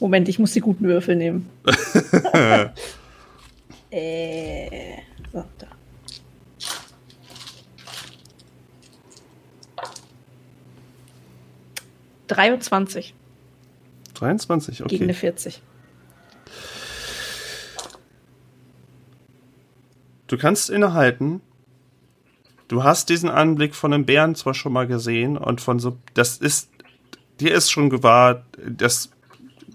Moment, ich muss die guten Würfel nehmen. äh, so, da. Dreiundzwanzig 23, okay. gegen eine 40. Du kannst innehalten. Du hast diesen Anblick von einem Bären zwar schon mal gesehen und von so, das ist, dir ist schon gewahr, das,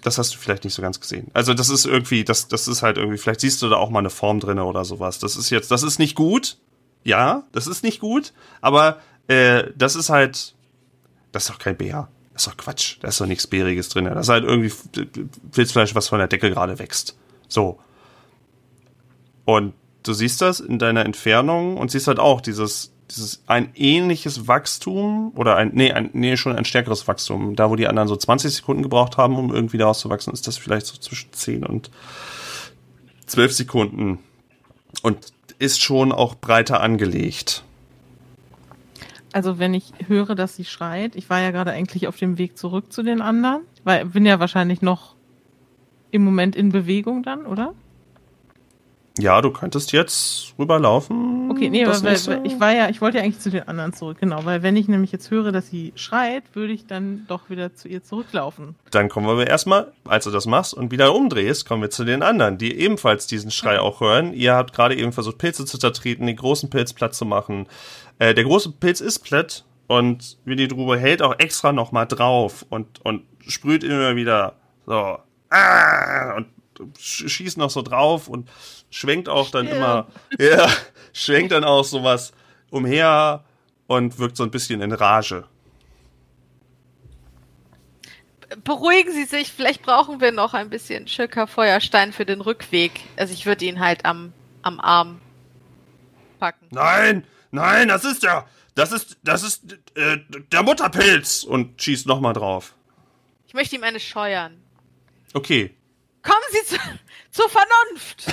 das hast du vielleicht nicht so ganz gesehen. Also das ist irgendwie, das, das ist halt irgendwie, vielleicht siehst du da auch mal eine Form drinne oder sowas. Das ist jetzt, das ist nicht gut. Ja, das ist nicht gut, aber äh, das ist halt, das ist doch kein Bär. Das ist doch Quatsch. Da ist doch nichts Bäriges drin. Das ist halt irgendwie Pilzfleisch, was von der Decke gerade wächst. So. Und du siehst das in deiner Entfernung und siehst halt auch dieses, dieses ein ähnliches Wachstum oder ein, nee, ein, nee, schon ein stärkeres Wachstum. Da, wo die anderen so 20 Sekunden gebraucht haben, um irgendwie daraus zu wachsen, ist das vielleicht so zwischen 10 und 12 Sekunden. Und ist schon auch breiter angelegt. Also wenn ich höre, dass sie schreit, ich war ja gerade eigentlich auf dem Weg zurück zu den anderen, weil bin ja wahrscheinlich noch im Moment in Bewegung dann, oder? Ja, du könntest jetzt rüberlaufen. Okay, nee, aber weil, weil ich war ja, ich wollte ja eigentlich zu den anderen zurück, genau, weil wenn ich nämlich jetzt höre, dass sie schreit, würde ich dann doch wieder zu ihr zurücklaufen. Dann kommen wir erstmal, als du das machst und wieder umdrehst, kommen wir zu den anderen, die ebenfalls diesen Schrei auch hören. Ihr habt gerade eben versucht, Pilze zu zertreten, den großen Pilz platt zu machen. Äh, der große Pilz ist platt und Willi Drube hält auch extra nochmal drauf und, und sprüht immer wieder so ah, und sch- schießt noch so drauf und schwenkt auch dann immer, ja, schwenkt dann auch sowas umher und wirkt so ein bisschen in Rage. Beruhigen Sie sich, vielleicht brauchen wir noch ein bisschen Schirker Feuerstein für den Rückweg. Also ich würde ihn halt am, am Arm packen. Nein, nein, das ist der, das ist, das ist äh, der Mutterpilz und schießt nochmal drauf. Ich möchte ihm eine scheuern. Okay. Kommen Sie zu, zur Vernunft!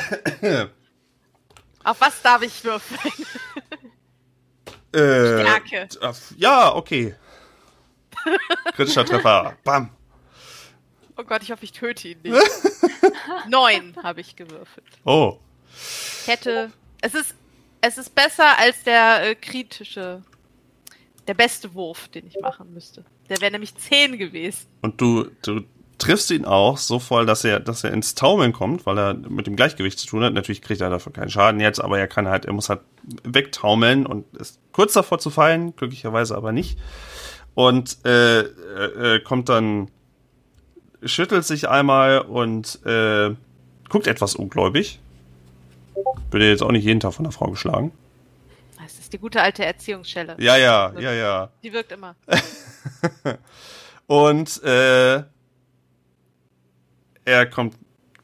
Auf was darf ich würfeln? Äh, Stärke. äh, Ja, okay. Kritischer Treffer. Bam. Oh Gott, ich hoffe, ich töte ihn nicht. Neun habe ich gewürfelt. Oh. Ich hätte. Es ist, es ist besser als der äh, kritische. Der beste Wurf, den ich machen müsste. Der wäre nämlich zehn gewesen. Und du, du triffst ihn auch so voll, dass er, dass er ins Taumeln kommt, weil er mit dem Gleichgewicht zu tun hat. Natürlich kriegt er dafür keinen Schaden jetzt, aber er kann halt, er muss halt wegtaumeln und ist kurz davor zu fallen, glücklicherweise aber nicht. Und äh, äh, kommt dann, schüttelt sich einmal und äh, guckt etwas ungläubig. Würde jetzt auch nicht jeden Tag von der Frau geschlagen. Das ist die gute alte Erziehungsschelle. Ja, ja, ja, ja. Die wirkt immer. Und äh, er kommt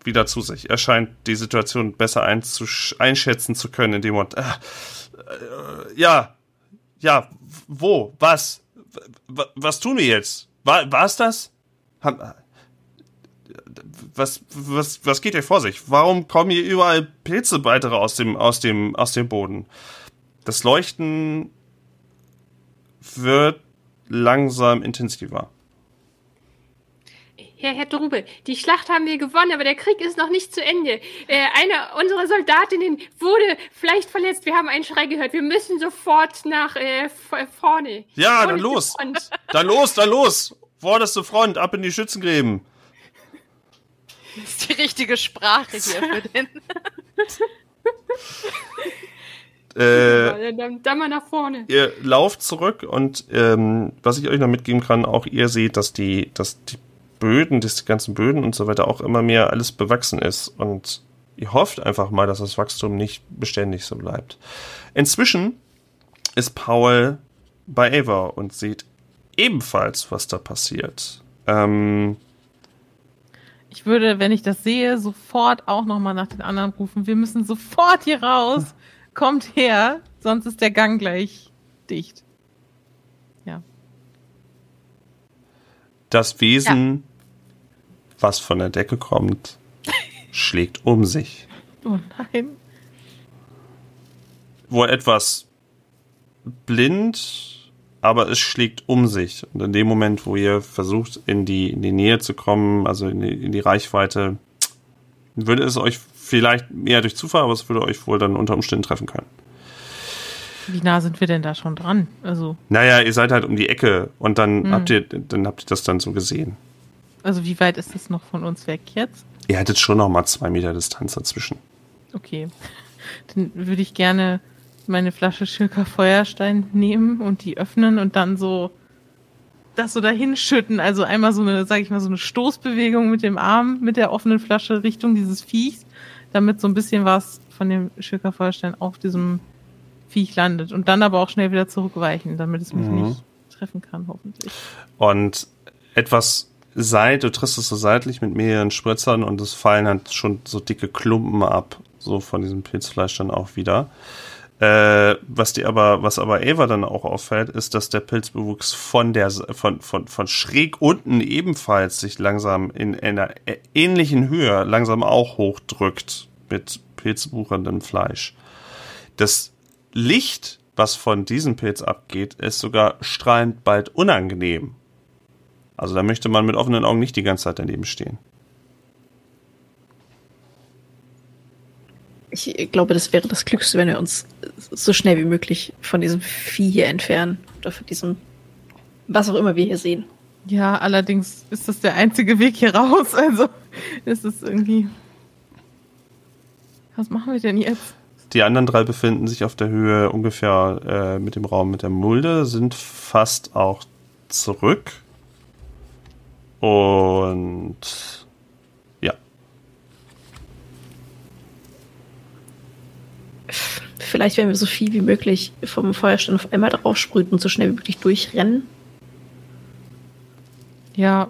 wieder zu sich. Er scheint die Situation besser einschätzen zu können, indem er äh, äh, ja, ja, wo, was, was tun wir jetzt? War war's das? Haben, äh, was, was, was geht hier vor sich? Warum kommen hier überall Pilze weitere aus dem, aus dem, aus dem Boden? Das Leuchten wird langsam intensiver. Herr, Herr Drube, die Schlacht haben wir gewonnen, aber der Krieg ist noch nicht zu Ende. Äh, eine unserer Soldatinnen wurde vielleicht verletzt. Wir haben einen Schrei gehört. Wir müssen sofort nach äh, vorne. Ja, Vorne dann los. Dann los, dann los. Vorderste Front, ab in die Schützengräben. Das ist die richtige Sprache hier für den. Äh, dann, dann mal nach vorne. ihr lauft zurück und ähm, was ich euch noch mitgeben kann, auch ihr seht, dass die, dass die Böden, dass die ganzen Böden und so weiter auch immer mehr alles bewachsen ist und ihr hofft einfach mal, dass das Wachstum nicht beständig so bleibt. Inzwischen ist Paul bei Ava und sieht ebenfalls, was da passiert. Ähm, Ich würde, wenn ich das sehe, sofort auch nochmal nach den anderen rufen. Wir müssen sofort hier raus. Kommt her, sonst ist der Gang gleich dicht. Ja. Das Wesen, was von der Decke kommt, schlägt um sich. Oh nein. wohl etwas blind, aber es schlägt um sich. Und in dem Moment, wo ihr versucht, in die, in die Nähe zu kommen, also in die, in die Reichweite, würde es euch vielleicht mehr durch Zufall, aber es würde euch wohl dann unter Umständen treffen können. Wie nah sind wir denn da schon dran? Also, Naja, ihr seid halt um die Ecke und dann habt ihr, dann habt ihr das dann so gesehen. also wie weit ist das noch von uns weg jetzt? Ihr hättet schon noch mal zwei Meter Distanz dazwischen. Okay. Dann würde ich gerne meine Flasche Schilker Feuerstein nehmen und die öffnen und dann so das so dahin schütten. Also einmal so eine, sag ich mal, so eine Stoßbewegung mit dem Arm, mit der offenen Flasche Richtung dieses Viechs, damit so ein bisschen was von dem Schilker Feuerstein auf diesem Viech landet. Und dann aber auch schnell wieder zurückweichen, damit es mich Mhm. nicht treffen kann, hoffentlich. Und etwas seit, du triffst es so seitlich mit mehreren Spritzern und es fallen halt schon so dicke Klumpen ab, so von diesem Pilzfleisch dann auch wieder. Äh, was dir aber, was aber Eva dann auch auffällt, ist, dass der Pilzbewuchs von der, von, von, von schräg unten ebenfalls sich langsam in einer ähnlichen Höhe langsam auch hochdrückt mit pilzwucherndem Fleisch. Das Licht, was von diesem Pilz abgeht, ist sogar strahlend bald unangenehm. Also da möchte man mit offenen Augen nicht die ganze Zeit daneben stehen. Ich glaube, das wäre das Glückste, wenn wir uns so schnell wie möglich von diesem Vieh hier entfernen. Oder von diesem, was auch immer wir hier sehen. Ja, allerdings ist das der einzige Weg hier raus. Also ist es irgendwie. Was machen wir denn jetzt? Die anderen drei befinden sich auf der Höhe ungefähr äh, mit dem Raum mit der Mulde, sind fast auch zurück. Und ja, Vielleicht, wenn wir so viel wie möglich vom Feuerstein auf einmal draufsprühen und so schnell wie möglich durchrennen. Ja,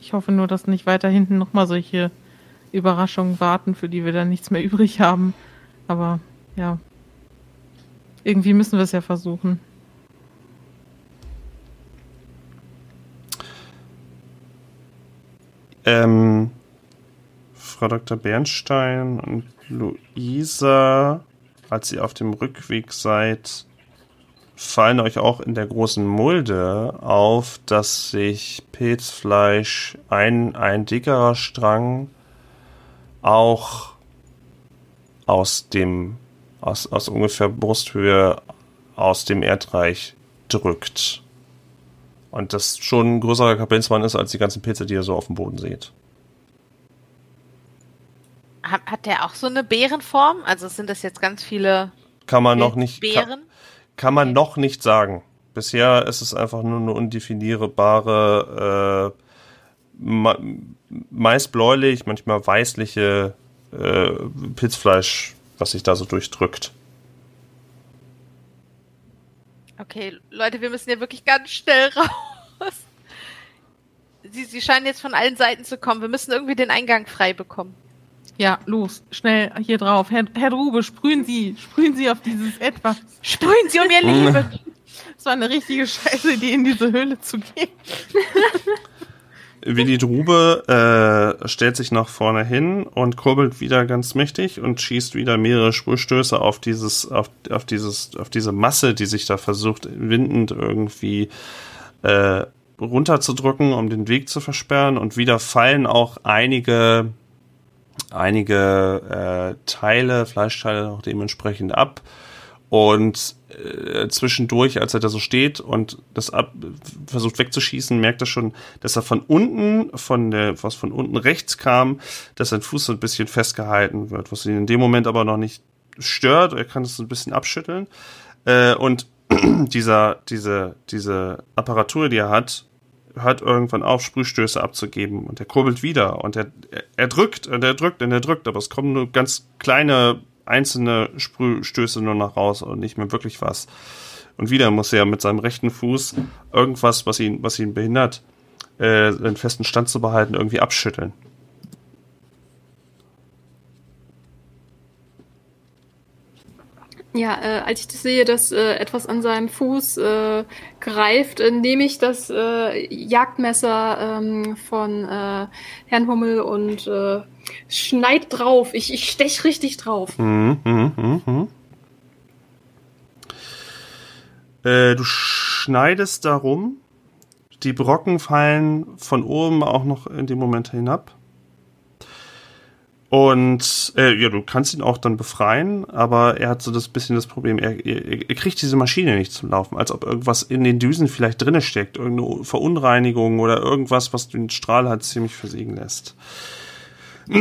ich hoffe nur, dass nicht weiter hinten nochmal solche Überraschungen warten, für die wir dann nichts mehr übrig haben. Aber ja, irgendwie müssen wir es ja versuchen. ähm, Frau Dr. Bernstein und Luisa, als ihr auf dem Rückweg seid, fallen euch auch in der großen Mulde auf, dass sich Pilzfleisch ein, ein dickerer Strang auch aus dem, aus, aus ungefähr Brusthöhe aus dem Erdreich drückt. Und das schon ein größerer Kapellensmann ist als die ganzen Pilze, die ihr so auf dem Boden seht. Hat, hat der auch so eine Bärenform? Also sind das jetzt ganz viele Kann man noch nicht. Kann, Bären? kann man Okay. noch nicht sagen. Bisher ist es einfach nur eine undefinierbare, äh, meist bläulich, manchmal weißliche äh, Pilzfleisch, was sich da so durchdrückt. Okay, Leute, wir müssen hier wirklich ganz schnell raus. Sie, sie scheinen jetzt von allen Seiten zu kommen. Wir müssen irgendwie den Eingang frei bekommen. Ja, los, schnell hier drauf. Herr, Herr Drube, sprühen Sie, sprühen Sie auf dieses Etwas. Sprühen Sie um Ihr Leben! Es war eine richtige scheiße Idee, in diese Höhle zu gehen. Willi Drube äh, stellt sich nach vorne hin und kurbelt wieder ganz mächtig und schießt wieder mehrere Sprühstöße auf dieses, auf, auf dieses, auf diese Masse, die sich da versucht, windend irgendwie äh, runterzudrücken, um den Weg zu versperren. Und wieder fallen auch einige, einige äh, Teile, Fleischteile auch dementsprechend ab. Und äh, zwischendurch, als er da so steht und das ab, versucht wegzuschießen, merkt er schon, dass er von unten, von der, was von unten rechts kam, dass sein Fuß so ein bisschen festgehalten wird, was ihn in dem Moment aber noch nicht stört. Er kann es so ein bisschen abschütteln. Äh, und dieser, diese, diese Apparatur, die er hat, hört irgendwann auf, Sprühstöße abzugeben und er kurbelt wieder und er, er drückt und er drückt und er drückt, aber es kommen nur ganz kleine einzelne Sprühstöße nur noch raus und nicht mehr wirklich was. Und wieder muss er mit seinem rechten Fuß irgendwas, was ihn, was ihn behindert, äh, einen festen Stand zu behalten, irgendwie abschütteln. Ja, äh, als ich das sehe, dass äh, etwas an seinem Fuß äh, greift, äh, nehme ich das äh, Jagdmesser ähm, von äh, Herrn Hummel und äh, schneid drauf. Ich, ich stech richtig drauf. Mhm, mhm, mhm, mhm. Äh, du schneidest darum. Die Brocken fallen von oben auch noch in dem Moment hinab. Und äh, ja, du kannst ihn auch dann befreien, aber er hat so das bisschen das Problem, er, er, er kriegt diese Maschine nicht zum Laufen, als ob irgendwas in den Düsen vielleicht drinne steckt, irgendeine Verunreinigung oder irgendwas, was den Strahl halt ziemlich versiegen lässt.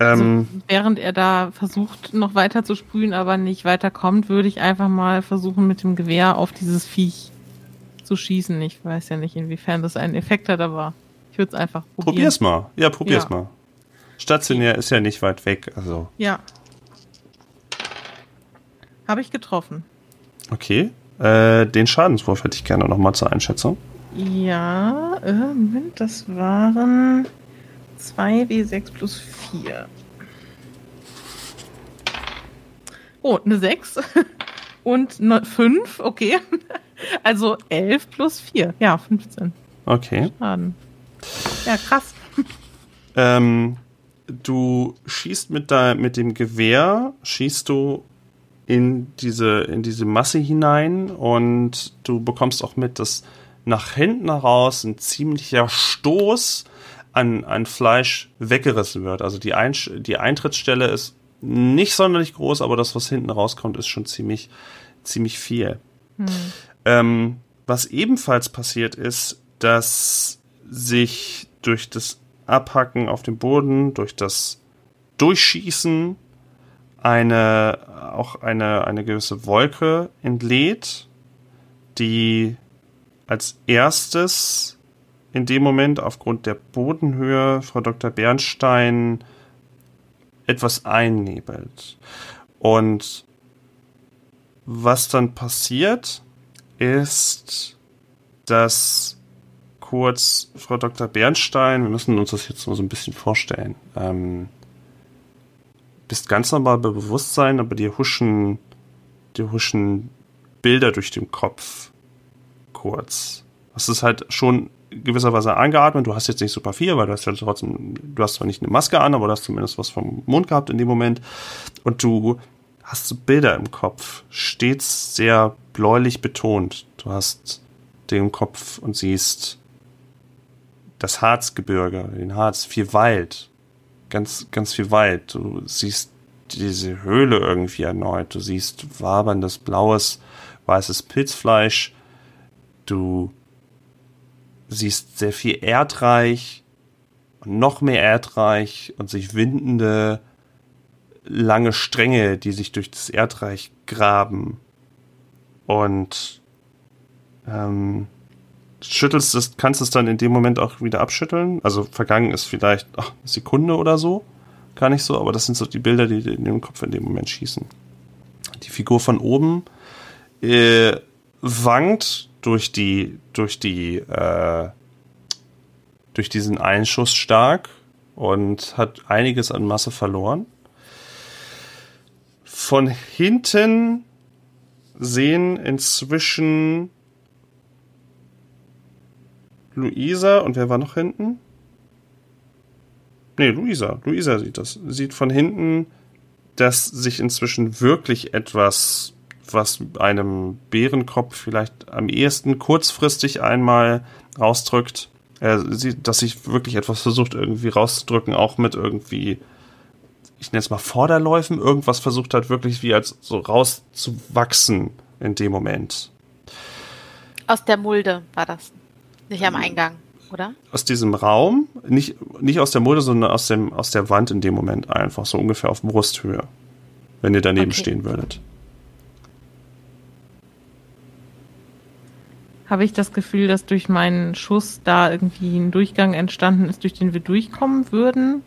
Also, ähm, während er da versucht, noch weiter zu sprühen, aber nicht weiterkommt, würde ich einfach mal versuchen, mit dem Gewehr auf dieses Viech zu schießen. Ich weiß ja nicht, inwiefern das einen Effekt hat, aber ich würde es einfach probieren. probier's mal. Ja, probier's Ja. mal. Stationär ist ja nicht weit weg, also Ja. Habe ich getroffen. okay. Äh, den Schadenswurf hätte ich gerne nochmal zur Einschätzung. Ja, äh, Moment, das waren 2W6 plus 4. Oh, eine 6 und eine 5, okay. Also 11 plus 4, ja, 15 Okay. Schaden. Ja, krass. Ähm, du schießt mit, de, mit dem Gewehr, schießt du in diese, in diese Masse hinein und du bekommst auch mit, dass nach hinten heraus ein ziemlicher Stoß an, an Fleisch weggerissen wird. Also die, Einsch die Eintrittsstelle ist nicht sonderlich groß, aber das, was hinten rauskommt, ist schon ziemlich, ziemlich viel. Ähm, was ebenfalls passiert ist, dass sich durch das Abhacken auf dem Boden, durch das Durchschießen eine, auch eine, eine gewisse Wolke entlädt, die als erstes in dem Moment aufgrund der Bodenhöhe Frau Dr. Bernstein etwas einnebelt. Und was dann passiert, ist, dass kurz Frau Dr. Bernstein, wir müssen uns das jetzt so ein bisschen vorstellen, ähm, bist ganz normal bei Bewusstsein, aber dir huschen, dir huschen Bilder durch den Kopf kurz. Das ist halt schon gewisserweise angeatmet. Du hast jetzt nicht super viel, weil du hast ja trotzdem, du hast zwar nicht eine Maske an, aber du hast zumindest was vom Mund gehabt in dem Moment. Und du hast Bilder im Kopf, stets sehr bläulich betont. Du hast den Kopf und siehst das Harzgebirge, den Harz, viel Wald, ganz, ganz viel Wald. Du siehst diese Höhle irgendwie erneut. Du siehst waberndes, blaues, weißes Pilzfleisch. Du siehst sehr viel Erdreich und noch mehr Erdreich und sich windende, lange Stränge, die sich durch das Erdreich graben. Und ähm, schüttelst es, kannst es dann in dem Moment auch wieder abschütteln. Also vergangen ist vielleicht ach, eine Sekunde oder so. Gar nicht so, aber das sind so die Bilder, die in den Kopf in dem Moment schießen. Die Figur von oben äh, wankt durch die, durch die, äh, durch diesen Einschuss stark und hat einiges an Masse verloren. Von hinten sehen inzwischen Luisa und wer war noch hinten? Nee, Luisa. Luisa sieht das. Sieht von hinten, dass sich inzwischen wirklich etwas, was einem Bärenkopf vielleicht am ehesten kurzfristig einmal rausdrückt, er sieht, dass sich wirklich etwas versucht irgendwie rauszudrücken, auch mit irgendwie, ich nenne es mal Vorderläufen, irgendwas versucht hat wirklich wie als so rauszuwachsen in dem Moment. Aus der Mulde war das. Nicht am Eingang, oder? Aus diesem Raum, nicht, nicht aus der Mulde, sondern aus, dem, aus der Wand in dem Moment einfach, so ungefähr auf Brusthöhe. Wenn ihr daneben Okay. stehen würdet. Habe ich das Gefühl, dass durch meinen Schuss da irgendwie ein Durchgang entstanden ist, durch den wir durchkommen würden?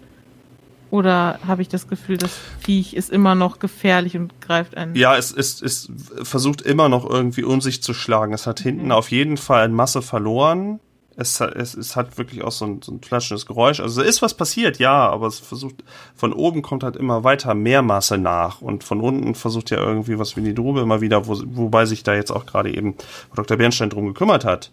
Oder habe ich das Gefühl, das Viech ist immer noch gefährlich und greift einen? Ja, es, es, es versucht immer noch irgendwie um sich zu schlagen. Es hat hinten auf jeden Fall in Masse verloren. Es, hat- es, es hat wirklich auch so ein, so ein flatschendes Geräusch. Also ist was passiert, ja, aber es versucht, von oben kommt halt immer weiter mehr Masse nach und von unten versucht ja irgendwie was wie die Drube immer wieder, wo, wobei sich da jetzt auch gerade eben Dr. Bernstein drum gekümmert hat,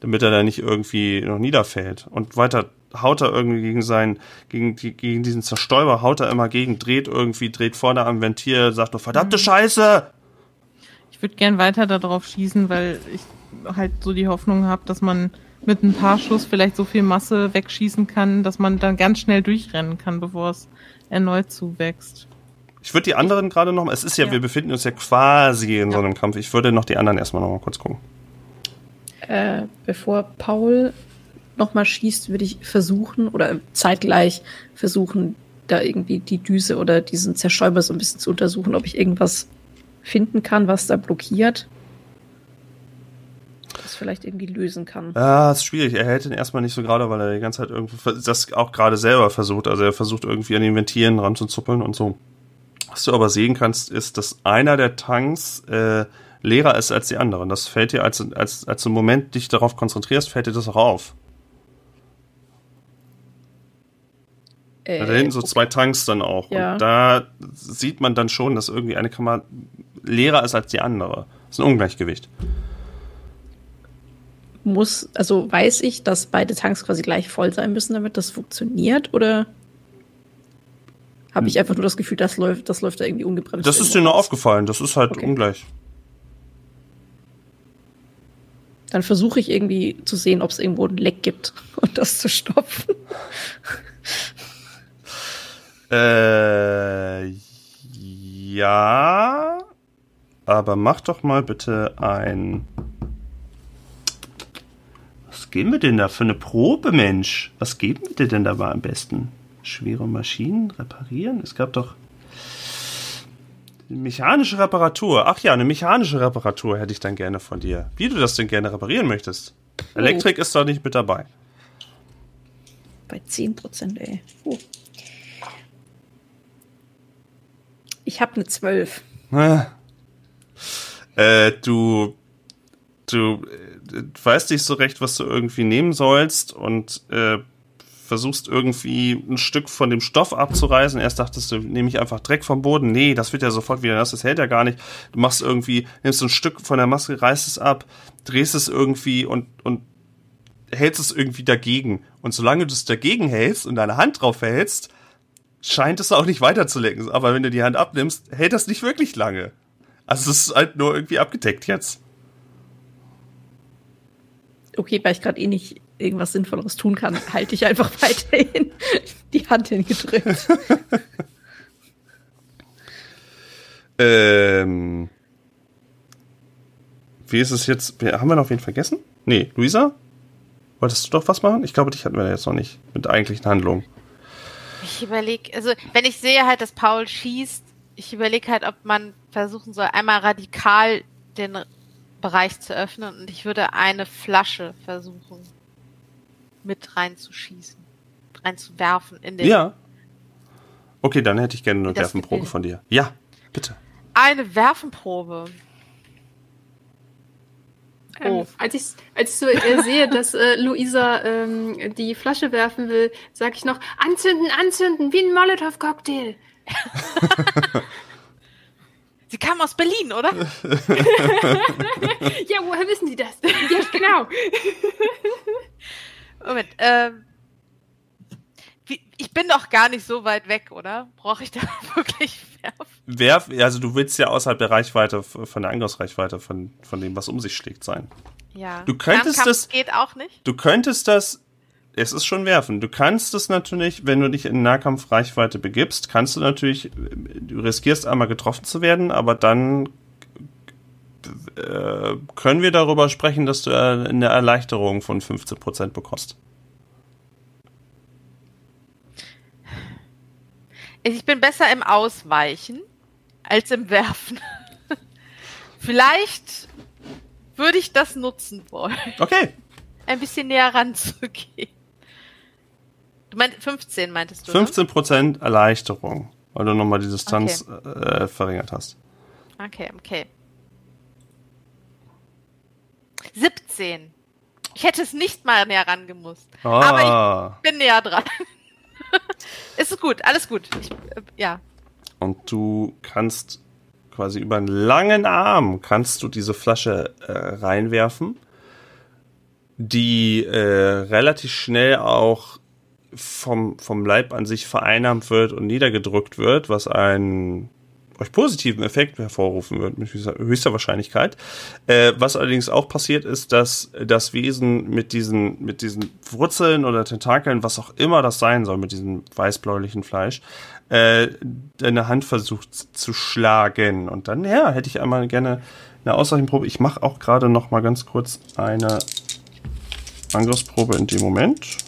damit er da nicht irgendwie noch niederfällt. Und weiter haut er irgendwie gegen seinen, gegen, die, gegen diesen Zerstäuber, haut er immer gegen, dreht irgendwie, dreht vorne am Ventil, sagt nur, verdammte Scheiße! Ich würde gern weiter darauf schießen, weil ich halt so die Hoffnung habe, dass man mit ein paar Schuss vielleicht so viel Masse wegschießen kann, dass man dann ganz schnell durchrennen kann, bevor es erneut zuwächst. Ich würde die anderen gerade noch mal, es ist ja, Ja. wir befinden uns ja quasi in so Ja. einem Kampf. Ich würde noch die anderen erstmal noch mal kurz gucken. Äh, bevor Paul nochmal schießt, würde ich versuchen oder zeitgleich versuchen, da irgendwie die Düse oder diesen Zerstäuber so ein bisschen zu untersuchen, ob ich irgendwas finden kann, was da blockiert. Das vielleicht irgendwie lösen kann. Ja, ist schwierig. Er hält ihn erstmal nicht so gerade, weil er die ganze Zeit irgendwie ver- das auch gerade selber versucht. Also er versucht irgendwie an den Ventilen ranzuzuppeln und so. Was du aber sehen kannst, ist, dass einer der Tanks äh, leerer ist als die anderen. Das fällt dir, als, als, als du im Moment dich darauf konzentrierst, fällt dir das auch auf. Äh, da hinten so zwei Tanks dann auch. Ja. Und da sieht man dann schon, dass irgendwie eine Kammer leerer ist als die andere. Das ist ein Ungleichgewicht. muss, also weiß ich, dass beide Tanks quasi gleich voll sein müssen, damit das funktioniert, oder habe ich einfach nur das Gefühl, das läuft, das läuft da irgendwie ungebremst? Das ist dir nur aufgefallen. Das ist halt Okay. ungleich. Dann versuche ich irgendwie zu sehen, ob es irgendwo ein Leck gibt und das zu stopfen. Äh, ja. Aber mach doch mal bitte ein. Was geben wir denn da für eine Probe, Mensch? Was geben wir dir denn dabei am besten? Schwere Maschinen reparieren? Es gab doch. Mechanische Reparatur. Ach ja, eine mechanische Reparatur hätte ich dann gerne von dir. Wie du das denn gerne reparieren möchtest. Elektrik ist doch nicht mit dabei. Bei 10%, ey. Oh. Ich habe eine 12. Äh, du, du äh, weißt nicht so recht, was du irgendwie nehmen sollst und äh, versuchst irgendwie ein Stück von dem Stoff abzureißen. Erst dachtest du, nehme ich einfach Dreck vom Boden. Nee, das wird ja sofort wieder nass, das hält ja gar nicht. Du machst irgendwie, nimmst ein Stück von der Maske, reißt es ab, drehst es irgendwie und, und hältst es irgendwie dagegen. Und solange du es dagegen hältst und deine Hand drauf hältst, scheint es auch nicht weiterzulenken. Aber wenn du die Hand abnimmst, hält das nicht wirklich lange. Also es ist halt nur irgendwie abgedeckt jetzt. Okay, weil ich gerade eh nicht irgendwas Sinnvolleres tun kann, halte ich einfach weiterhin die Hand hingedrückt. Ähm. Wie ist es jetzt? Haben wir noch wen vergessen? Nee, Luisa? Wolltest du doch was machen? Ich glaube, dich hatten wir jetzt noch nicht mit eigentlichen Handlungen. Ich überlege, also wenn ich sehe halt, dass Paul schießt, ich überlege halt, ob man versuchen soll, einmal radikal den Bereich zu öffnen und ich würde eine Flasche versuchen mit reinzuschießen, reinzuwerfen in den. Ja. Okay, dann hätte ich gerne eine Werfenprobe von dir. Ja, bitte. Eine Werfenprobe. Ähm, als, ich, als ich so äh, sehe, dass äh, Luisa ähm, die Flasche werfen will, sage ich noch, anzünden, anzünden, wie ein Molotow-Cocktail. Sie kam aus Berlin, oder? Ja, woher wissen Sie das? ja, genau. Moment, ähm. Ich bin doch gar nicht so weit weg, oder? Brauche ich da wirklich werfen? Werf, also du willst ja außerhalb der Reichweite, von der Angriffsreichweite von, von dem, was um sich schlägt, sein. Ja. Du könntest das- geht auch nicht. Du könntest das, es ist schon werfen. Du kannst es natürlich, wenn du dich in Nahkampfreichweite begibst, kannst du natürlich, du riskierst einmal getroffen zu werden, aber dann äh, können wir darüber sprechen, dass du eine Erleichterung von 15% bekommst? Ich bin besser im Ausweichen als im Werfen. Vielleicht würde ich das nutzen wollen, Okay. ein bisschen näher ranzugehen. Du meinst 15 meintest du? Ne? 15% Erleichterung, weil du nochmal die Distanz äh, verringert hast. Okay, okay. 17. Ich hätte es nicht mal näher rangemusst. Aber Ah. ich bin näher dran. ist gut, alles gut. Ich, äh, ja. Und du kannst quasi über einen langen Arm kannst du diese Flasche äh, reinwerfen, die äh, relativ schnell auch vom, vom Leib an sich vereinnahmt wird und niedergedrückt wird, was einen euch positiven Effekt hervorrufen wird, mit höchster, Wahrscheinlichkeit. Äh, was allerdings auch passiert ist, dass das Wesen mit diesen, mit diesen Wurzeln oder Tentakeln, was auch immer das sein soll, mit diesem weißbläulichen Fleisch, äh, deine Hand versucht zu schlagen. Und dann, ja, hätte ich einmal gerne eine Ausreichenprobe. Ich mache auch gerade noch mal ganz kurz eine Angriffsprobe in dem Moment.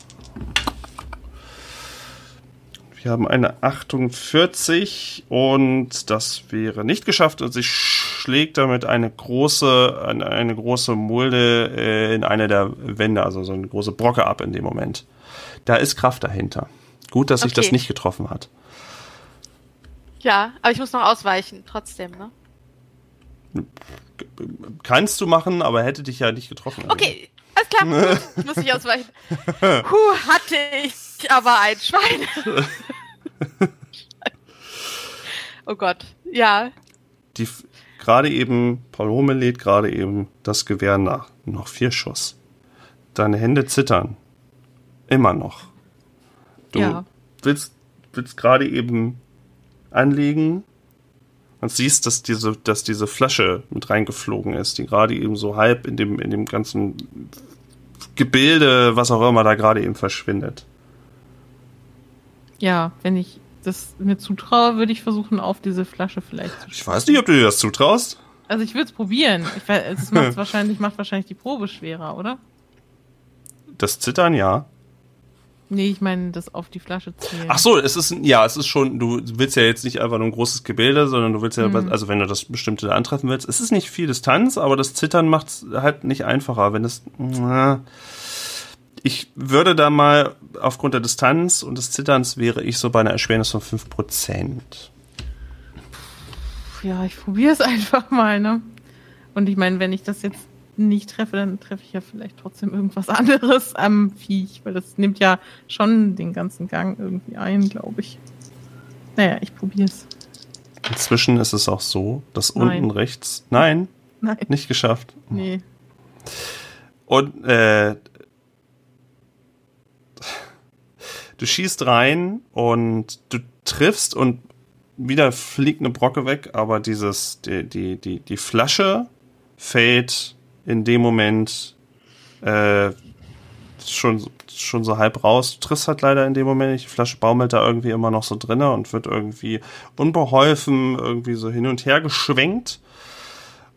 Wir haben eine 48 und das wäre nicht geschafft und sie schlägt damit eine große, eine, große Mulde äh, in eine der Wände, also so eine große Brocke ab in dem Moment. Da ist Kraft dahinter. Gut, dass sich Okay. das nicht getroffen hat. Ja, aber ich muss noch ausweichen, trotzdem, ne? Kannst du machen, aber hätte dich ja nicht getroffen. Okay, alles klar. Ich muss nicht ausweichen. Puh, hatte ich aber ein Schwein. oh Gott, ja. Die gerade eben, Paul Hummel lädt gerade eben das Gewehr nach. Noch vier Schuss. Deine Hände zittern. Immer noch. Du Ja. willst, willst gerade eben anlegen und siehst, dass diese, dass diese Flasche mit reingeflogen ist, die gerade eben so halb in dem, in dem ganzen Gebilde, was auch immer da gerade eben verschwindet. Ja, wenn ich das mir zutraue, würde ich versuchen, auf diese Flasche vielleicht zu Ich weiß nicht, ob du dir das zutraust. Also ich würde es probieren. Ich weiß, es macht wahrscheinlich, macht wahrscheinlich die Probe schwerer, oder? Das Zittern, ja. Nee, ich meine, das auf die Flasche zielen. Ach so, es ist, ja, es ist schon, du willst ja jetzt nicht einfach nur ein großes Gebilde, sondern du willst ja, Mhm. also wenn du das bestimmte da antreffen willst, es ist nicht viel Distanz, aber das Zittern macht es halt nicht einfacher, wenn es, na, ich würde da mal, aufgrund der Distanz und des Zitterns wäre ich so bei einer Erschwernis von 5%. Ja, ich probiere es einfach mal, ne? Und ich meine, wenn ich das jetzt nicht treffe, dann treffe ich ja vielleicht trotzdem irgendwas anderes am Viech, weil das nimmt ja schon den ganzen Gang irgendwie ein, glaube ich. Naja, ich probiere es. Inzwischen ist es auch so, dass Nein. unten rechts, nein, Nein, nicht geschafft. nee. Und äh, du schießt rein und du triffst und wieder fliegt eine Brocke weg, aber dieses, die, die, die, die Flasche fällt in dem Moment äh, schon, schon so halb raus. Du triffst halt leider in dem Moment nicht. Die Flasche baumelt da irgendwie immer noch so drinne und wird irgendwie unbeholfen irgendwie so hin und her geschwenkt.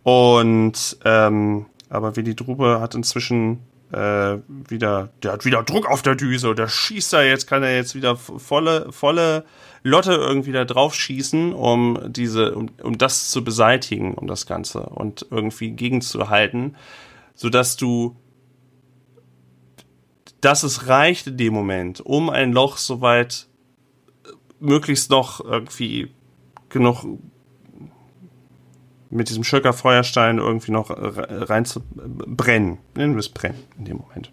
Und ähm, aber Willi Drube hat inzwischen äh, wieder, der hat wieder Druck auf der Düse. Und der schießt da jetzt, kann er jetzt wieder volle, volle Lotte irgendwie da drauf schießen, um diese, um, um das zu beseitigen, um das Ganze und irgendwie gegenzuhalten, sodass du dass es reicht in dem Moment, um ein Loch soweit äh, möglichst noch irgendwie genug mit diesem Schöcker Feuerstein irgendwie noch re- rein zu brennen. Nennen wir es brennen in dem Moment.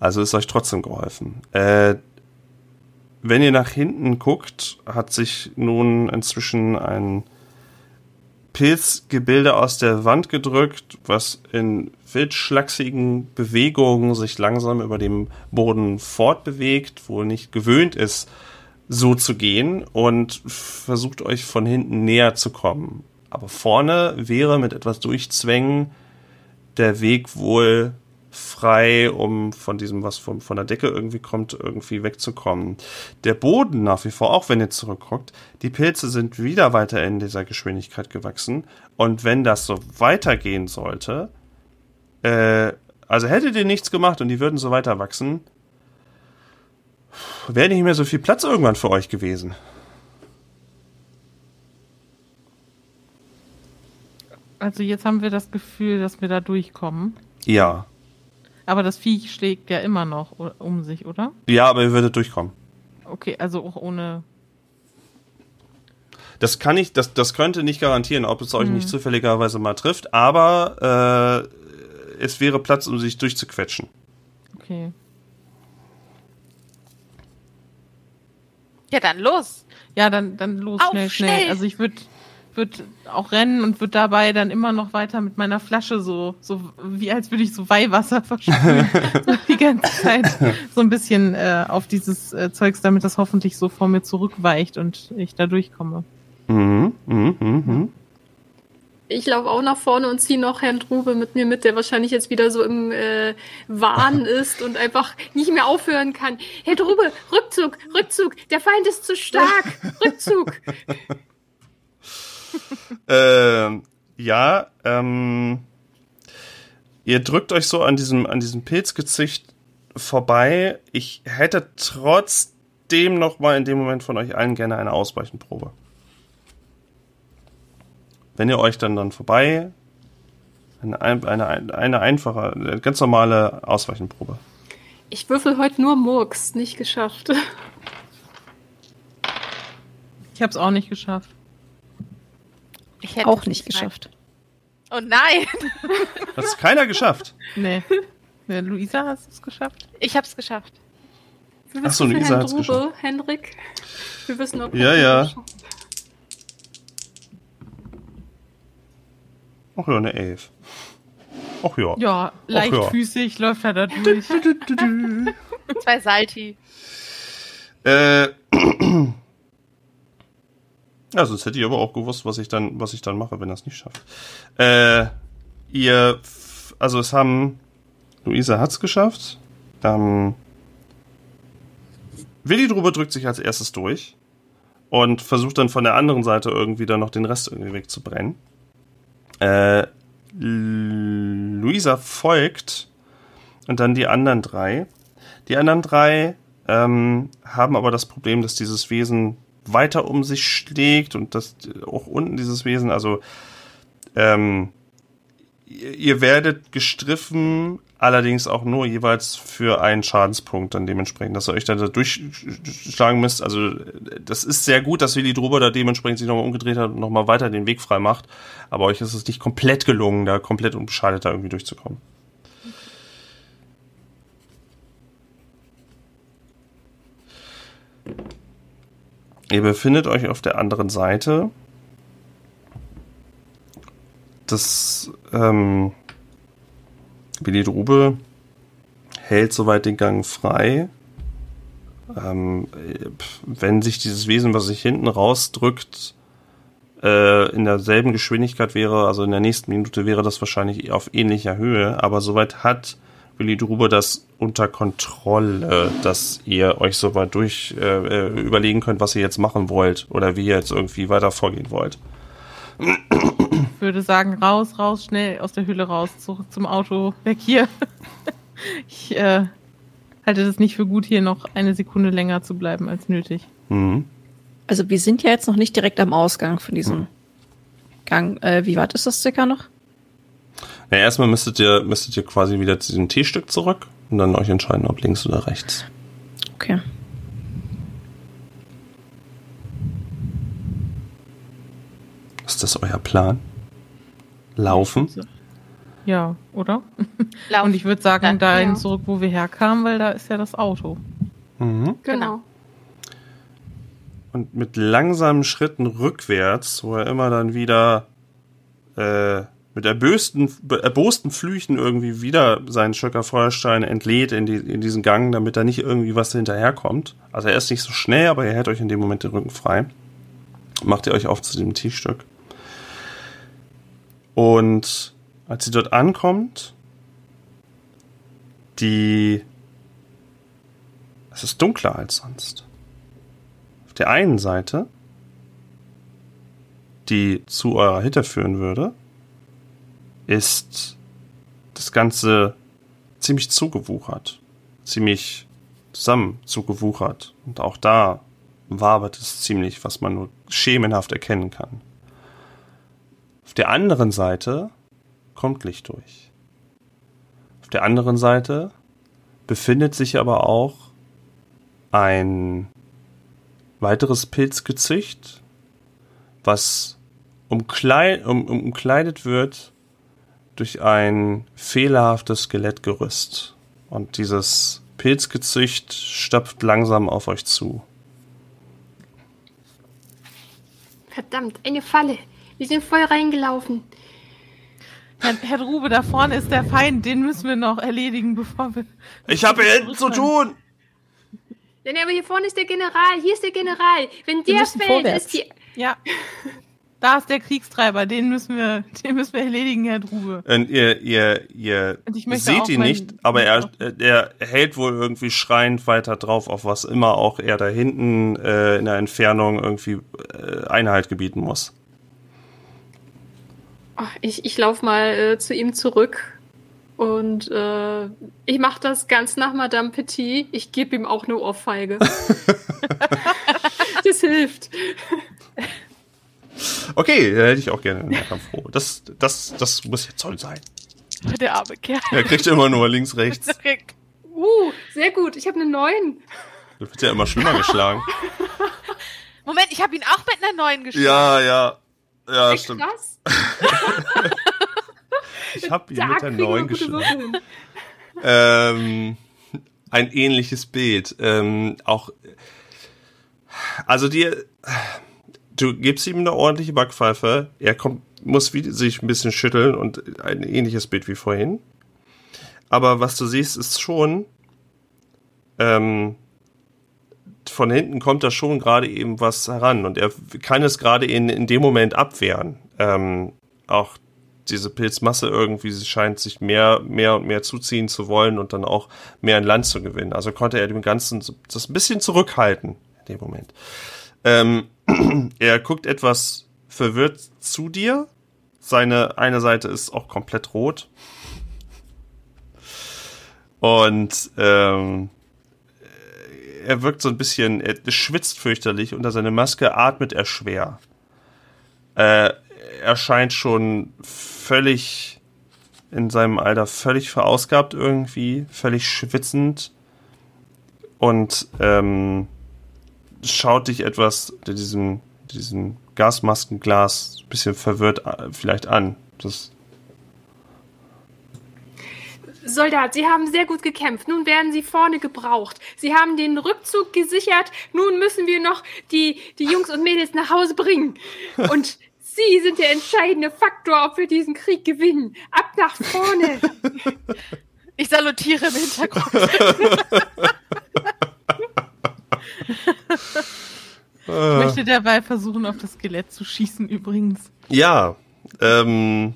Also ist euch trotzdem geholfen. Äh, wenn ihr nach hinten guckt, hat sich nun inzwischen ein Pilzgebilde aus der Wand gedrückt, was in wildschlachsigen Bewegungen sich langsam über dem Boden fortbewegt, wohl nicht gewöhnt ist, so zu gehen und versucht euch von hinten näher zu kommen. Aber vorne wäre mit etwas Durchzwängen der Weg wohl frei, um von diesem, was von, von der Decke irgendwie kommt, irgendwie wegzukommen. Der Boden nach wie vor, auch wenn ihr zurückguckt, die Pilze sind wieder weiter in dieser Geschwindigkeit gewachsen. Und wenn das so weitergehen sollte, äh, also hättet ihr nichts gemacht und die würden so weiter wachsen, wäre nicht mehr so viel Platz irgendwann für euch gewesen. Also jetzt haben wir das Gefühl, dass wir da durchkommen. Ja. Aber das Viech schlägt ja immer noch um sich, oder? Ja, aber ihr würdet durchkommen. Okay, also auch ohne. Das kann ich, das, das könnte nicht garantieren, ob es euch nicht zufälligerweise mal trifft, aber äh, es wäre Platz, um sich durchzuquetschen. Okay. Ja, dann los. Ja, dann, dann los, Auf, schnell, schnell. schnell! Also ich würde würd auch rennen und würde dabei dann immer noch weiter mit meiner Flasche so, so wie als würde ich so Weihwasser versprühen. so die ganze Zeit so ein bisschen äh, auf dieses äh, Zeugs, damit das hoffentlich so vor mir zurückweicht und ich da durchkomme. Mhm, mhm, mhm. Ich laufe auch nach vorne und ziehe noch Herrn Trube mit mir mit, der wahrscheinlich jetzt wieder so im äh, Wahn ist und einfach nicht mehr aufhören kann. Herr Trube, Rückzug, Rückzug, der Feind ist zu stark, Rückzug. Ähm, ja, ähm, ihr drückt euch so an diesem, an diesem Pilzgezücht vorbei. Ich hätte trotzdem noch mal in dem Moment von euch allen gerne eine Ausweichenprobe. Wenn ihr euch dann dann vorbei eine, ein- eine, eine, einfache, eine ganz normale Ausweichenprobe. Ich würfel heute nur Murks, nicht geschafft. Ich habe es auch nicht geschafft. Ich hätte Auch es nicht geschafft. geschafft. Oh nein, Hat es keiner geschafft. Nee. Ja, Luisa, hast du es geschafft? ich hab's geschafft. Wir Ach so, wissen für Luisa hat's Drube, geschafft. Henrik. Wir wissen, ob Ja, ja. Ach ja, eine Elf. Ach ja. Ja, leichtfüßig läuft er da durch. Zwei Salti. Äh, ja, sonst hätte ich aber auch gewusst, was ich dann, was ich dann mache, wenn er es nicht schafft. Äh, ihr, also es haben, Luisa hat's geschafft. Ähm, Willi Drube drückt sich als erstes durch und versucht dann von der anderen Seite irgendwie dann noch den Rest irgendwie wegzubrennen. Äh, Luisa folgt und dann die anderen drei. Die anderen drei ähm, haben aber das Problem, dass dieses Wesen weiter um sich schlägt und dass auch unten dieses Wesen, also ähm, ihr, werdet gestriffen, allerdings auch nur jeweils für einen Schadenspunkt dann dementsprechend, dass ihr euch dann da durchschlagen müsst. Also das ist sehr gut, dass Willi Druber da dementsprechend sich nochmal umgedreht hat und nochmal weiter den Weg frei macht, aber euch ist es nicht komplett gelungen, da komplett unbeschadet da irgendwie durchzukommen. Ihr befindet euch auf der anderen Seite. Das ähm, Willi Drube hält soweit den Gang frei. Ähm, äh, wenn sich dieses Wesen, was sich hinten rausdrückt, äh, in derselben Geschwindigkeit wäre, also in der nächsten Minute wäre das wahrscheinlich auf ähnlicher Höhe, aber soweit hat Willi Drube das unter Kontrolle, dass ihr euch so weit durch äh, äh, überlegen könnt, was ihr jetzt machen wollt oder wie ihr jetzt irgendwie weiter vorgehen wollt. Ich würde sagen, raus, raus, schnell aus der Höhle raus, zurück zum Auto, weg hier. Ich äh, halte das nicht für gut, hier noch eine Sekunde länger zu bleiben als nötig. Mhm. Also wir sind ja jetzt noch nicht direkt am Ausgang von diesem Gang. Äh, wie weit ist das circa noch? Ja, erstmal müsstet ihr, müsstet ihr quasi wieder zu diesem T-Stück zurück und dann euch entscheiden, ob links oder rechts. Okay. Ist das euer Plan? Laufen? Ja, oder? Lauf. Und ich würde sagen, Dann- dahin ja. zurück, wo wir herkamen, weil da ist ja das Auto. Mhm. Genau. Und mit langsamen Schritten rückwärts, wo er immer dann wieder äh, mit erbösten, erbosten Flüchen irgendwie wieder seinen Schöcker Feuerstein entlädt in, die, in diesen Gang, damit da nicht irgendwie was hinterherkommt. Also er ist nicht so schnell, aber er hält euch in dem Moment den Rücken frei. Macht ihr euch auf zu dem Tischstück. Und als sie dort ankommt, die. Es ist dunkler als sonst. Auf der einen Seite, die zu eurer Hütte führen würde, ist das Ganze ziemlich zugewuchert. Ziemlich zusammen zugewuchert. Und auch da wabert es ziemlich, was man nur schemenhaft erkennen kann. Auf der anderen Seite kommt Licht durch. Auf der anderen Seite befindet sich aber auch ein weiteres Pilzgezücht, was umkleid, um, um, umkleidet wird durch ein fehlerhaftes Skelettgerüst. Und dieses Pilzgezücht stapft langsam auf euch zu. Verdammt, eine Falle. Wir sind voll reingelaufen. Herr, Herr Drube, da vorne ist der Feind, den müssen wir noch erledigen, bevor wir. Ich habe hier hinten zu tun! Denn aber hier vorne ist der General, hier ist der General. Wenn der fällt, vorwärts. ist die. Ja. Da ist der Kriegstreiber, den müssen wir, den müssen wir erledigen, Herr Drube. Und ihr, ihr, ihr Und ich möchte seht ihn nicht, aber er, er hält wohl irgendwie schreiend weiter drauf, auf was immer auch er da hinten äh, in der Entfernung irgendwie äh, Einhalt gebieten muss. Oh, ich ich laufe mal äh, zu ihm zurück und äh, ich mache das ganz nach Madame Petit. Ich gebe ihm auch eine Ohrfeige. das hilft. Okay, da hätte ich auch gerne einen Nahkampf froh. Das, das, das muss jetzt toll sein. Der arme Kerl. Er kriegt immer nur links, rechts. Uh, sehr gut. Ich habe eine 9. Da wird ja immer schlimmer geschlagen. Moment, ich habe ihn auch mit einer neuen geschlagen. Ja, ja. Ja, Ey, stimmt. krass. Ich habe ihn Da mit neuen gute geschlagen. Würfel hin. ähm, ein ähnliches Bild. Ähm, auch, also dir, du gibst ihm eine ordentliche Backpfeife. Er kommt, muss sich ein bisschen schütteln und ein ähnliches Bild wie vorhin. Aber was du siehst, ist schon, ähm, von hinten kommt da schon gerade eben was heran und er kann es gerade in, in dem Moment abwehren. Ähm, auch diese Pilzmasse irgendwie, sie scheint sich mehr, mehr und mehr zuziehen zu wollen und dann auch mehr an Land zu gewinnen. Also konnte er dem Ganzen das ein bisschen zurückhalten in dem Moment. Ähm, er guckt etwas verwirrt zu dir. Seine eine Seite ist auch komplett rot. Und ähm, er wirkt so ein bisschen, er schwitzt fürchterlich. Unter seiner Maske atmet er schwer. Äh, er scheint schon völlig in seinem Alter völlig verausgabt irgendwie, völlig schwitzend und ähm, schaut dich etwas in diesem, diesem Gasmaskenglas ein bisschen verwirrt äh, vielleicht an. Das, Soldat, Sie haben sehr gut gekämpft. Nun werden Sie vorne gebraucht. Sie haben den Rückzug gesichert. Nun müssen wir noch die, die Jungs und Mädels nach Hause bringen. Und Sie sind der entscheidende Faktor, ob wir diesen Krieg gewinnen. Ab nach vorne. Ich salutiere im Hintergrund. Ich möchte dabei versuchen, auf das Skelett zu schießen, übrigens. ja, ähm,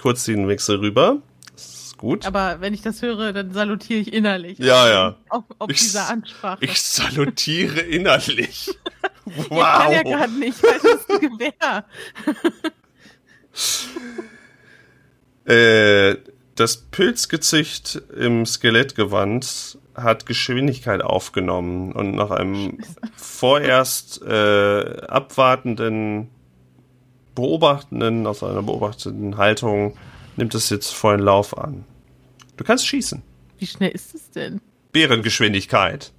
kurz den Wechsel rüber. Das ist gut. Aber wenn ich das höre, dann salutiere ich innerlich. Ja, ja. Auf, auf Ich- dieser Ansprache. Ich salutiere innerlich. Ich kann ja Wow. gerade nicht, weil das ist ein Gewehr. Äh, das Pilzgezücht im Skelettgewand hat Geschwindigkeit aufgenommen und nach einem vorerst äh, abwartenden, beobachtenden, aus einer beobachtenden Haltung nimmt es jetzt vollen Lauf an. Du kannst schießen. Wie schnell ist es denn? Bärengeschwindigkeit.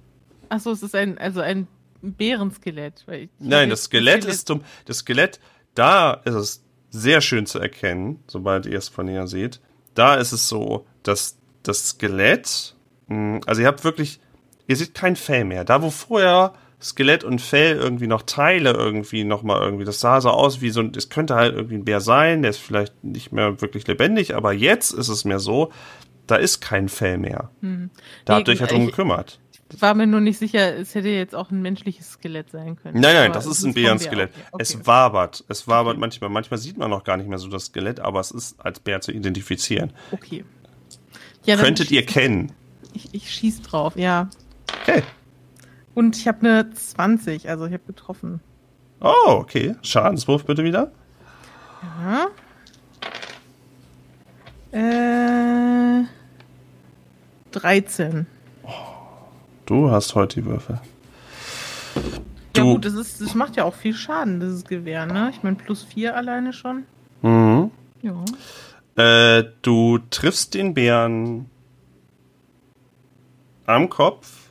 Achso, es ist ein, also ein Bärenskelett. Weil ich- Nein, das Skelett ist dumm. Das Skelett, da ist es sehr schön zu erkennen, sobald ihr es von näher seht. Da ist es so, dass das Skelett, also ihr habt wirklich, ihr seht kein Fell mehr. Da, wo vorher Skelett und Fell irgendwie noch Teile irgendwie nochmal irgendwie, das sah so aus wie so ein, es könnte halt irgendwie ein Bär sein, der ist vielleicht nicht mehr wirklich lebendig, aber jetzt ist es mehr so, da ist kein Fell mehr. Da habt ihr euch ja drum ich- gekümmert. war mir nur nicht sicher, es hätte jetzt auch ein menschliches Skelett sein können. Nein, nein, Aber das ist ein Bärenskelett. Bär, okay. Es wabert. Es wabert manchmal. Manchmal sieht man noch gar nicht mehr so das Skelett, aber es ist als Bär zu identifizieren. Okay. Ja, könntet ihr kennen. Ich, ich schieß drauf, ja. Okay. Und ich habe eine 20, also ich habe getroffen. Oh, okay. Schadenswurf bitte wieder. Ja. Äh, 13. Du hast heute die Würfel. Ja Du- gut, das, ist, das macht ja auch viel Schaden, dieses Gewehr, ne? Ich meine, plus 4 alleine schon. Mhm. Ja. Äh, du triffst den Bären am Kopf.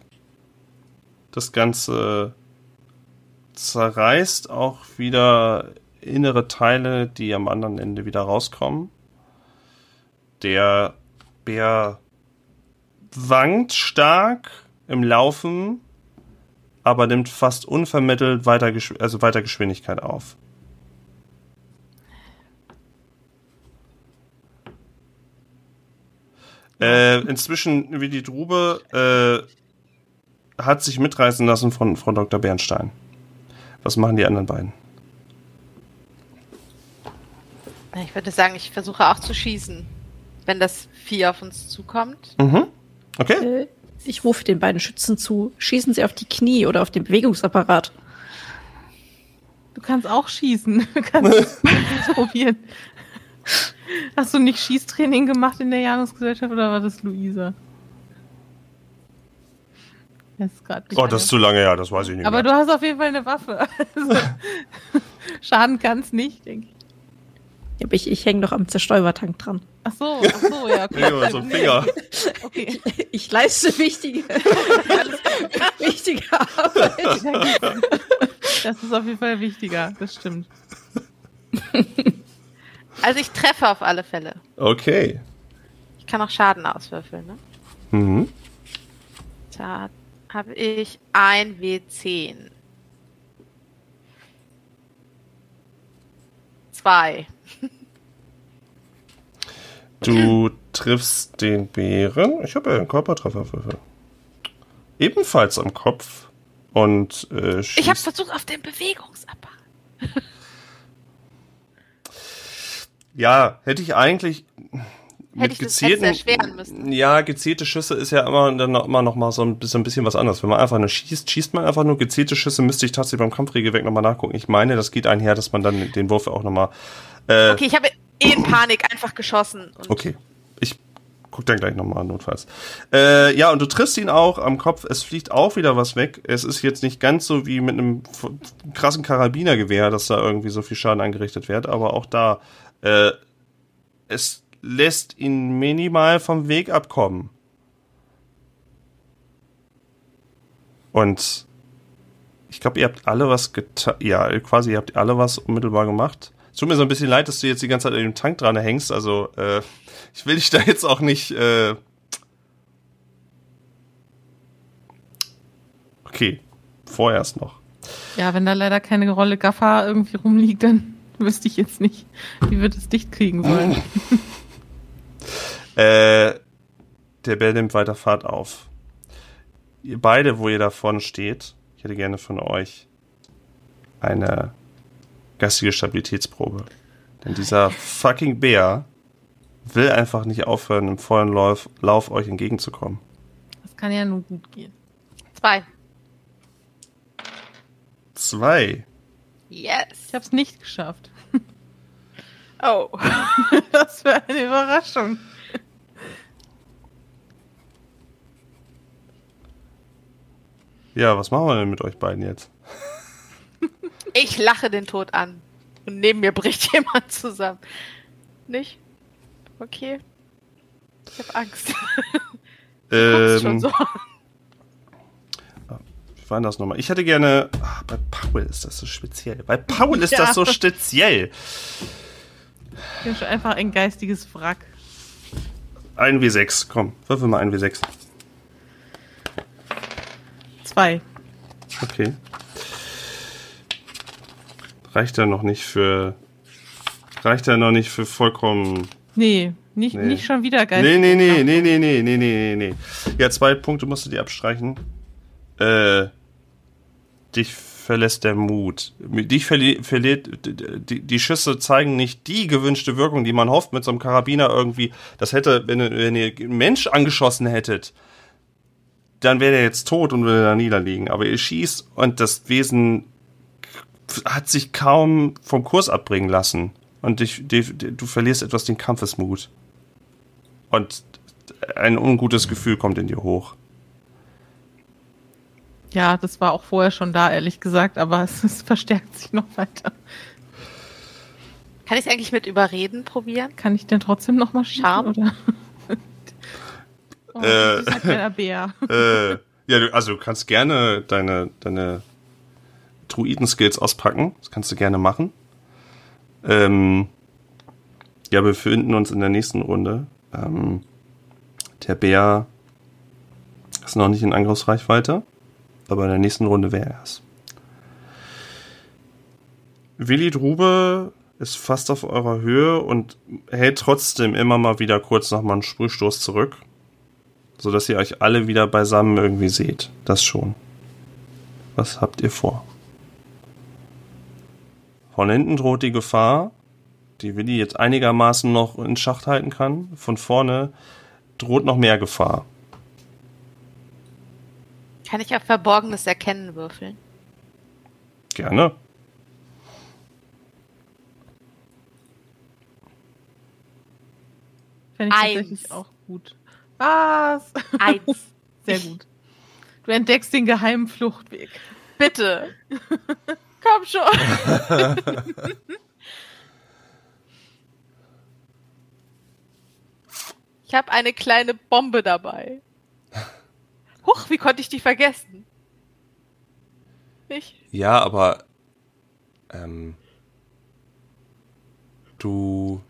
Das Ganze zerreißt auch wieder innere Teile, die am anderen Ende wieder rauskommen. Der Bär wankt stark im Laufen, aber nimmt fast unvermittelt weiter, also weiter Geschwindigkeit auf. Äh, inzwischen, wie die Drube, äh, hat sich mitreißen lassen von Frau Dr. Bernstein. Was machen die anderen beiden? Ich würde sagen, ich versuche auch zu schießen, wenn das Vieh auf uns zukommt. Mhm. Okay. Äh, ich rufe den beiden Schützen zu. Schießen Sie auf die Knie oder auf den Bewegungsapparat. Du kannst auch schießen. Du kannst es probieren. Hast du nicht Schießtraining gemacht in der Janusgesellschaft oder war das Luisa? Das ist Oh, das ist zu lange her, das weiß ich nicht Aber mehr. du hast auf jeden Fall eine Waffe. Also, Schaden kann's nicht, denke ich. Ja, aber ich, ich hänge noch am Zerstäubertank dran. Ach so, ach so, ja. Okay. Ja, so Finger. Okay. Ich leiste wichtige, wichtige Arbeit. Das ist auf jeden Fall wichtiger, das stimmt. Also ich treffe auf alle Fälle. Okay. Ich kann auch Schaden auswürfeln, ne? Mhm. Da habe ich ein W10. Zwei. Du triffst den Bären. Ich habe ja einen Körpertrefferwürfel. Ebenfalls am Kopf. Und äh, Ich habe versucht auf den Bewegungsapparat. Ja, hätte ich eigentlich mit ich das gezielten, Fest erschweren müssen. Ja, gezielte Schüsse ist ja immer dann noch, immer noch mal so ein bisschen, ein bisschen was anderes. Wenn man einfach nur schießt, schießt man einfach nur gezielte Schüsse, müsste ich tatsächlich beim Kampfregelwerk nochmal nachgucken. Ich meine, das geht einher, dass man dann den Wurf auch nochmal. Äh, Okay, ich habe eh in Panik einfach geschossen. Okay. Ich guck dann gleich nochmal notfalls. Äh, ja, und du triffst ihn auch am Kopf. Es fliegt auch wieder was weg. Es ist jetzt nicht ganz so wie mit einem krassen Karabinergewehr, dass da irgendwie so viel Schaden angerichtet wird, aber auch da, äh, es lässt ihn minimal vom Weg abkommen. Und ich glaube, ihr habt alle was getan. Ja, quasi, ihr habt alle was unmittelbar gemacht. Es tut mir so ein bisschen leid, dass du jetzt die ganze Zeit an dem Tank dran hängst. Also, äh, ich will dich da jetzt auch nicht. Äh okay, vorerst noch. Ja, wenn da leider keine Rolle Gaffer irgendwie rumliegt, dann wüsste ich jetzt nicht, wie wir das dicht kriegen sollen. Äh, der Bär nimmt weiter Fahrt auf. Ihr beide, wo ihr da vorne steht, ich hätte gerne von euch eine geistige Stabilitätsprobe. Denn dieser fucking Bär will einfach nicht aufhören, im vollen Lauf, Lauf euch entgegenzukommen. Das kann ja nur gut gehen. zwei. Zwei. Yes. Ich habe es nicht geschafft. Oh. Das für eine Überraschung. Ja, was machen wir denn mit euch beiden jetzt? Ich lache den Tod an. Und neben mir bricht jemand zusammen. Nicht? Okay. Ich habe Angst. Du guckst schon Ähm, so. Wie war denn das nochmal? Ich hätte gerne. Ah, bei Paul ist das so speziell. Bei Paul ist Ja. das so speziell. Ich bin schon einfach ein geistiges Wrack. Ein W6, komm, würfel mal ein W6. Zwei. Okay. Reicht ja noch nicht für. Reicht ja noch nicht für vollkommen. Nee, nicht, Nee. nicht schon wieder geistig. Nee, nee, nee, nee, nee, nee, nee, nee, nee. Ja, zwei Punkte musst du dir abstreichen. Äh. Dich verlässt der Mut. Dich verli verliert, die, die Schüsse zeigen nicht die gewünschte Wirkung, die man hofft mit so einem Karabiner irgendwie. Das hätte, wenn, wenn ihr einen Mensch angeschossen hättet, dann wäre er jetzt tot und würde da niederliegen. Aber ihr schießt und das Wesen hat sich kaum vom Kurs abbringen lassen. Und dich, dich, du verlierst etwas den Kampfesmut. Und ein ungutes Gefühl kommt in dir hoch. Ja, das war auch vorher schon da, ehrlich gesagt, aber es, es verstärkt sich noch weiter. Kann ich es eigentlich mit Überreden probieren? Kann ich denn trotzdem noch mal? Charme? Oder? oh, Äh. das ist ein kleiner Bär. äh, ja, du, also du kannst gerne deine, deine Druiden-Skills auspacken. Das kannst du gerne machen. Ähm, ja, wir befinden uns in der nächsten Runde. Ähm, der Bär ist noch nicht in Angriffsreichweite, aber in der nächsten Runde wäre er es. Willi Drube ist fast auf eurer Höhe und hält trotzdem immer mal wieder kurz nochmal einen Sprühstoß zurück, sodass ihr euch alle wieder beisammen irgendwie seht. Das schon. Was habt ihr vor? Von hinten droht die Gefahr, die Willi jetzt einigermaßen noch in Schacht halten kann. Von vorne droht noch mehr Gefahr. Kann ich auf Verborgenes Erkennen würfeln? Gerne. Fände ich Eins. tatsächlich auch gut. Was? Eins. Sehr gut. Du entdeckst den geheimen Fluchtweg. Bitte. Komm schon. ich habe eine kleine Bombe dabei. Huch, wie konnte ich die vergessen? Nicht? Ja, aber ähm, du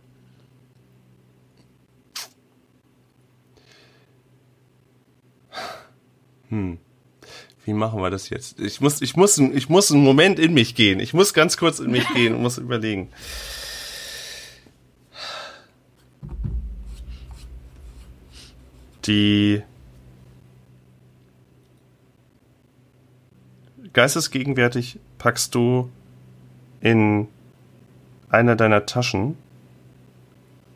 hm. Wie machen wir das jetzt? Ich muss, ich muss, ich muss einen Moment in mich gehen. Ich muss ganz kurz in mich gehen und muss überlegen. Die geistesgegenwärtig packst du in eine deiner Taschen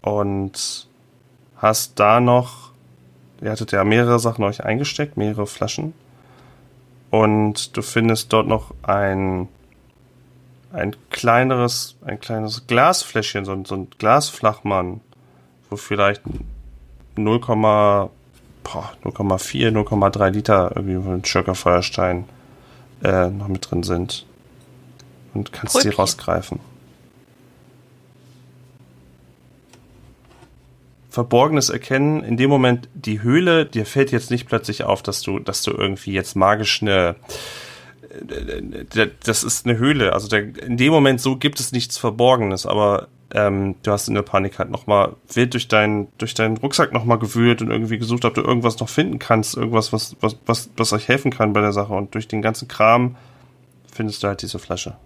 und hast da noch, ihr hattet ja mehrere Sachen euch eingesteckt, mehrere Flaschen. Und du findest dort noch ein, ein kleineres, ein kleines Glasfläschchen, so, ein- so ein Glasflachmann, wo vielleicht 0, boah, 0,4, 0,3 Liter irgendwie von Schöcker Feuerstein äh, noch mit drin sind. Und kannst die Pröbchen. rausgreifen. Verborgenes Erkennen, in dem Moment die Höhle, dir fällt jetzt nicht plötzlich auf, dass du, dass du irgendwie jetzt magisch eine, äh, das ist eine Höhle. Also in dem Moment so gibt es nichts Verborgenes, aber ähm, du hast in der Panik halt nochmal wild durch deinen, durch deinen Rucksack nochmal gewühlt und irgendwie gesucht, ob du irgendwas noch finden kannst, irgendwas, was, was, was, was euch helfen kann bei der Sache. Und durch den ganzen Kram findest du halt diese Flasche.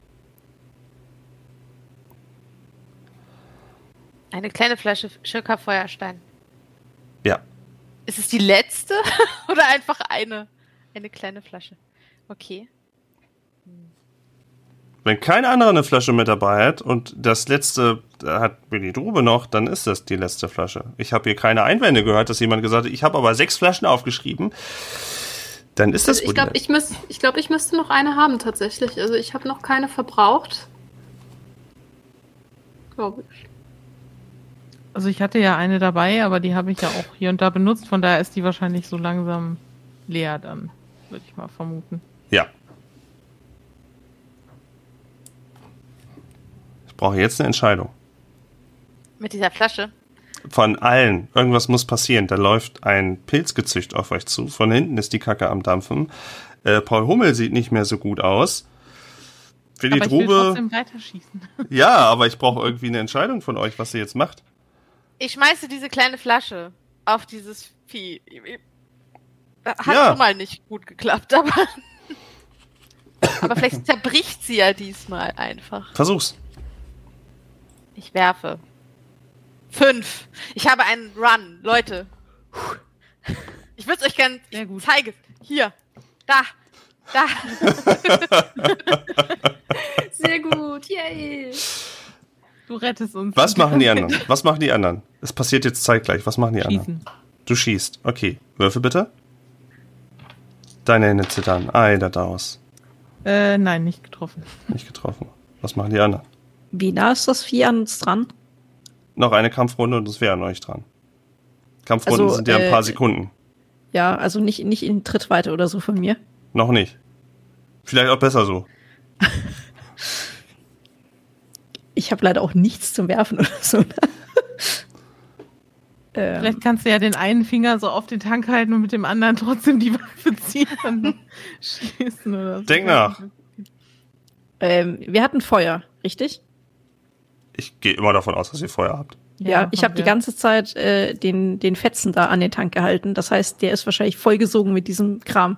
Eine kleine Flasche Schirka Feuerstein. Ja. Ist es die letzte? Oder einfach eine? Eine kleine Flasche. Okay. Wenn kein anderer eine Flasche mit dabei hat und das letzte hat Willi Drube noch, dann ist das die letzte Flasche. Ich habe hier keine Einwände gehört, dass jemand gesagt hat, ich habe aber sechs Flaschen aufgeschrieben. Dann ist das Also ich glaube, ich, müß, ich, glaub, ich müsste noch eine haben tatsächlich. Also ich habe noch keine verbraucht. Glaube ich. Also ich hatte ja eine dabei, aber die habe ich ja auch hier und da benutzt, von daher ist die wahrscheinlich so langsam leer dann, würde ich mal vermuten. Ja. Brauche jetzt eine Entscheidung. Mit dieser Flasche. Von allen. Irgendwas muss passieren. Da läuft ein Pilzgezücht auf euch zu. Von hinten ist die Kacke am Dampfen. Äh, Paul Hummel sieht nicht mehr so gut aus. Willi aber ich will Drube. trotzdem weiterschießen. Ja, aber ich brauche irgendwie eine Entscheidung von euch, was ihr jetzt macht. Ich schmeiße diese kleine Flasche auf dieses Vieh. Hat Ja. schon mal nicht gut geklappt, aber. aber vielleicht zerbricht sie ja diesmal einfach. Versuch's. Ich werfe. Fünf. Ich habe einen Run, Leute. Ich würde es euch gerne zeigen. Hier. Da. Da. Sehr gut, yay. Du rettest uns. Was machen die anderen? Was machen die anderen? Es passiert jetzt zeitgleich. Was machen die anderen? Schießen. Du schießt. Okay. Würfel bitte. Deine Hände zittern. Ei, da aus. Äh, nein, nicht getroffen. Nicht getroffen. Was machen die anderen? Wie nah ist das Vieh an uns dran? Noch eine Kampfrunde und es wäre an euch dran. Kampfrunden Also, sind ja ein äh, paar Sekunden. Ja, also nicht, nicht in Trittweite oder so von mir. Noch nicht. Vielleicht auch besser so. Ich habe leider auch nichts zum Werfen oder so. ne? ähm, Vielleicht kannst du ja den einen Finger so auf den Tank halten und mit dem anderen trotzdem die Waffe ziehen und schießen oder so. Denk nach. ähm, wir hatten Feuer, richtig? Ich gehe immer davon aus, dass ihr Feuer habt. Ja, ich habe die ganze Zeit äh, den, den Fetzen da an den Tank gehalten. Das heißt, der ist wahrscheinlich vollgesogen mit diesem Kram.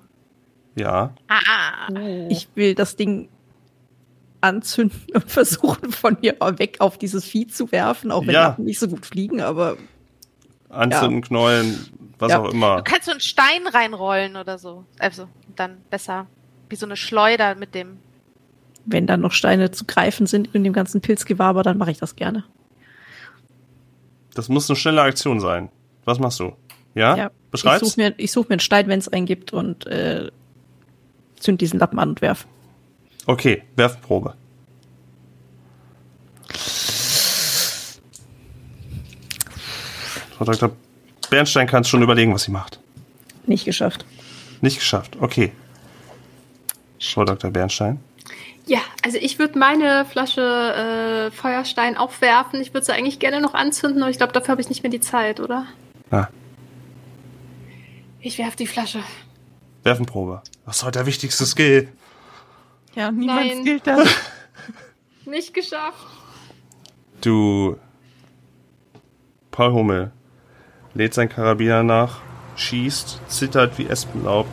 Ja. Ah, Ich will das Ding anzünden und versuchen, von hier weg auf dieses Vieh zu werfen, auch wenn Ja. Lappen nicht so gut fliegen, aber Anzünden, Knollen, was Ja. auch immer. du kannst so einen Stein reinrollen oder so. Also, dann besser. Wie so eine Schleuder mit dem. Wenn dann noch Steine zu greifen sind in dem ganzen Pilzgewaber, dann mache ich das gerne. Das muss eine schnelle Aktion sein. Was machst du? Ja? Ja. Ich Beschreib's? suche mir, ich such mir einen Stein, wenn es einen gibt und äh, zünd diesen Lappen an und werf. Okay, Werfprobe. Frau Dr. Bernstein kann schon überlegen, was sie macht. Nicht geschafft. Nicht geschafft. Okay. Frau Dr. Bernstein. Ja, also ich würde meine Flasche äh, Feuerstein auch werfen. Ich würde sie eigentlich gerne noch anzünden, aber ich glaube, dafür habe ich nicht mehr die Zeit, oder? Ah, Ich werfe die Flasche. Werfenprobe. Was ist heute der wichtigste Skill? Ja, niemand Nein. skillt das. Nicht geschafft. Du. Paul Hummel lädt sein Karabiner nach, schießt, zittert wie Espenlaub,